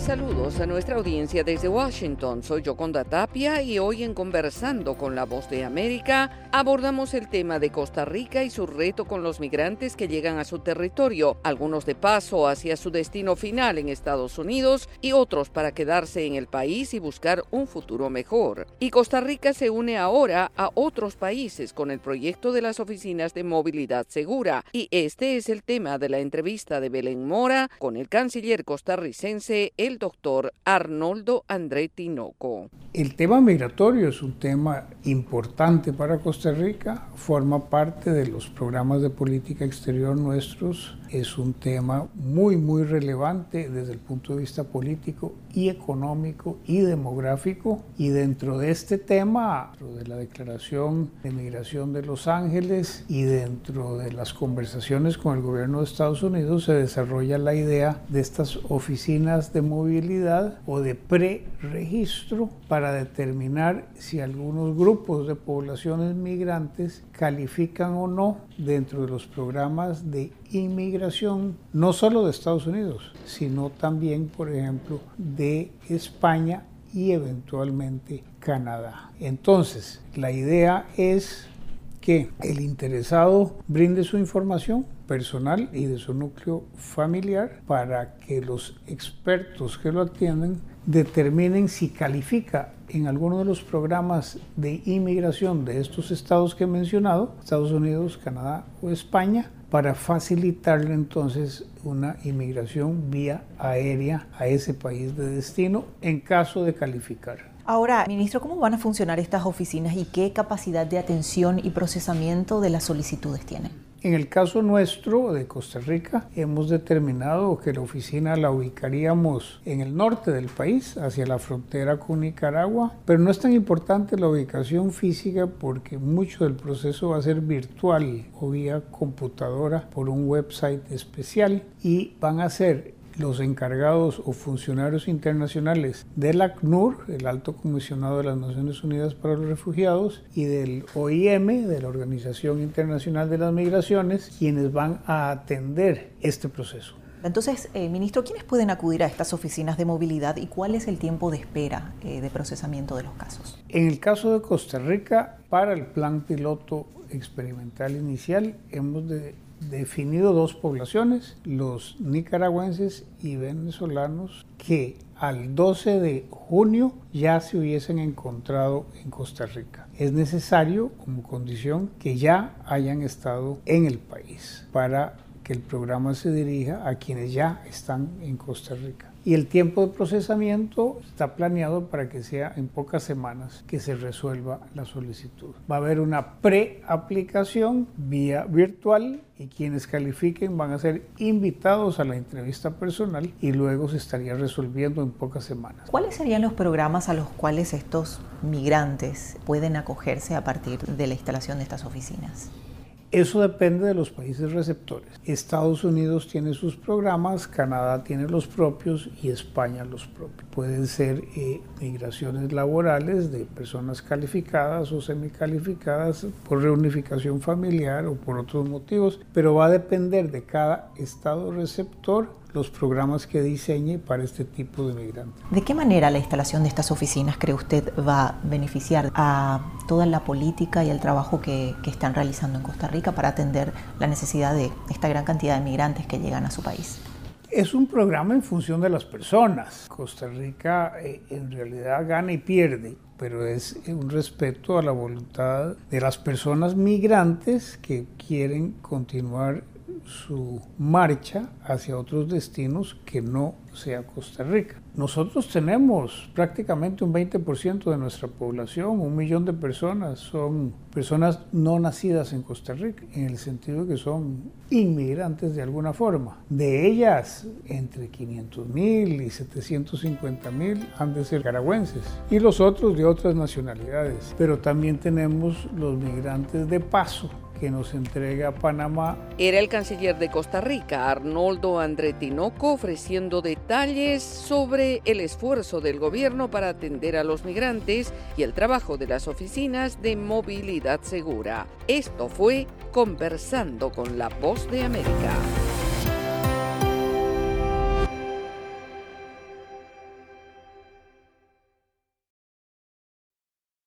Cordiales saludos a nuestra audiencia desde Washington. Soy Yoconda Tapia y hoy en Conversando con la Voz de América abordamos el tema de Costa Rica y su reto con los migrantes que llegan a su territorio, algunos de paso hacia su destino final en Estados Unidos y otros para quedarse en el país y buscar un futuro mejor. Y Costa Rica se une ahora a otros países con el proyecto de las oficinas de movilidad segura y este es el tema de la entrevista de Belén Mora con el canciller costarricense, el doctor Arnoldo André Tinoco. El tema migratorio es un tema importante para Costa Rica, forma parte de los programas de política exterior nuestros, es un tema muy, muy relevante desde el punto de vista político y económico y demográfico. Y dentro de este tema, dentro de la Declaración de Migración de Los Ángeles y dentro de las conversaciones con el gobierno de Estados Unidos, se desarrolla la idea de estas oficinas de movilidad o de preregistro para determinar si algunos grupos de poblaciones migrantes califican o no dentro de los programas de inmigración, no solo de Estados Unidos, sino también, por ejemplo, de España y eventualmente Canadá. Entonces, la idea es que el interesado brinde su información personal y de su núcleo familiar para que los expertos que lo atienden determinen si califica en alguno de los programas de inmigración de estos estados que he mencionado, Estados Unidos, Canadá o España, para facilitarle entonces una inmigración vía aérea a ese país de destino en caso de calificar. Ahora, ministro, ¿cómo van a funcionar estas oficinas y qué capacidad de atención y procesamiento de las solicitudes tienen? En el caso nuestro de Costa Rica, hemos determinado que la oficina la ubicaríamos en el norte del país, hacia la frontera con Nicaragua, pero no es tan importante la ubicación física porque mucho del proceso va a ser virtual o vía computadora por un website especial y van a ser los encargados o funcionarios internacionales del ACNUR, el Alto Comisionado de las Naciones Unidas para los Refugiados, y del OIM, de la Organización Internacional de las Migraciones, quienes van a atender este proceso. Entonces, eh, ministro, ¿quiénes pueden acudir a estas oficinas de movilidad y cuál es el tiempo de espera eh, de procesamiento de los casos? En el caso de Costa Rica, para el plan piloto experimental inicial, hemos de definido dos poblaciones, los nicaragüenses y venezolanos, que al 12 de junio ya se hubiesen encontrado en Costa Rica. Es necesario como condición que ya hayan estado en el país para que el programa se dirija a quienes ya están en Costa Rica y el tiempo de procesamiento está planeado para que sea en pocas semanas que se resuelva la solicitud. Va a haber una preaplicación vía virtual y quienes califiquen van a ser invitados a la entrevista personal y luego se estaría resolviendo en pocas semanas. ¿Cuáles serían los programas a los cuales estos migrantes pueden acogerse a partir de la instalación de estas oficinas? Eso depende de los países receptores. Estados Unidos tiene sus programas, Canadá tiene los propios y España los propios. Pueden ser eh, migraciones laborales de personas calificadas o semicalificadas por reunificación familiar o por otros motivos, pero va a depender de cada estado receptor los programas que diseñe para este tipo de migrantes. ¿De qué manera la instalación de estas oficinas cree usted va a beneficiar a toda la política y el trabajo que, que están realizando en Costa Rica para atender la necesidad de esta gran cantidad de migrantes que llegan a su país? Es un programa en función de las personas. Costa Rica eh, en realidad gana y pierde, pero es un respeto a la voluntad de las personas migrantes que quieren continuar su marcha hacia otros destinos que no sea Costa Rica. Nosotros tenemos prácticamente un 20% de nuestra población, un millón de personas, son personas no nacidas en Costa Rica, en el sentido que son inmigrantes de alguna forma. De ellas, entre 500 mil y 750 mil han de ser caragüenses y los otros de otras nacionalidades. Pero también tenemos los migrantes de paso que nos entrega Panamá. Era el canciller de Costa Rica, Arnoldo André Tinoco, ofreciendo detalles sobre el esfuerzo del gobierno para atender a los migrantes y el trabajo de las oficinas de movilidad segura. Esto fue Conversando con la Voz de América.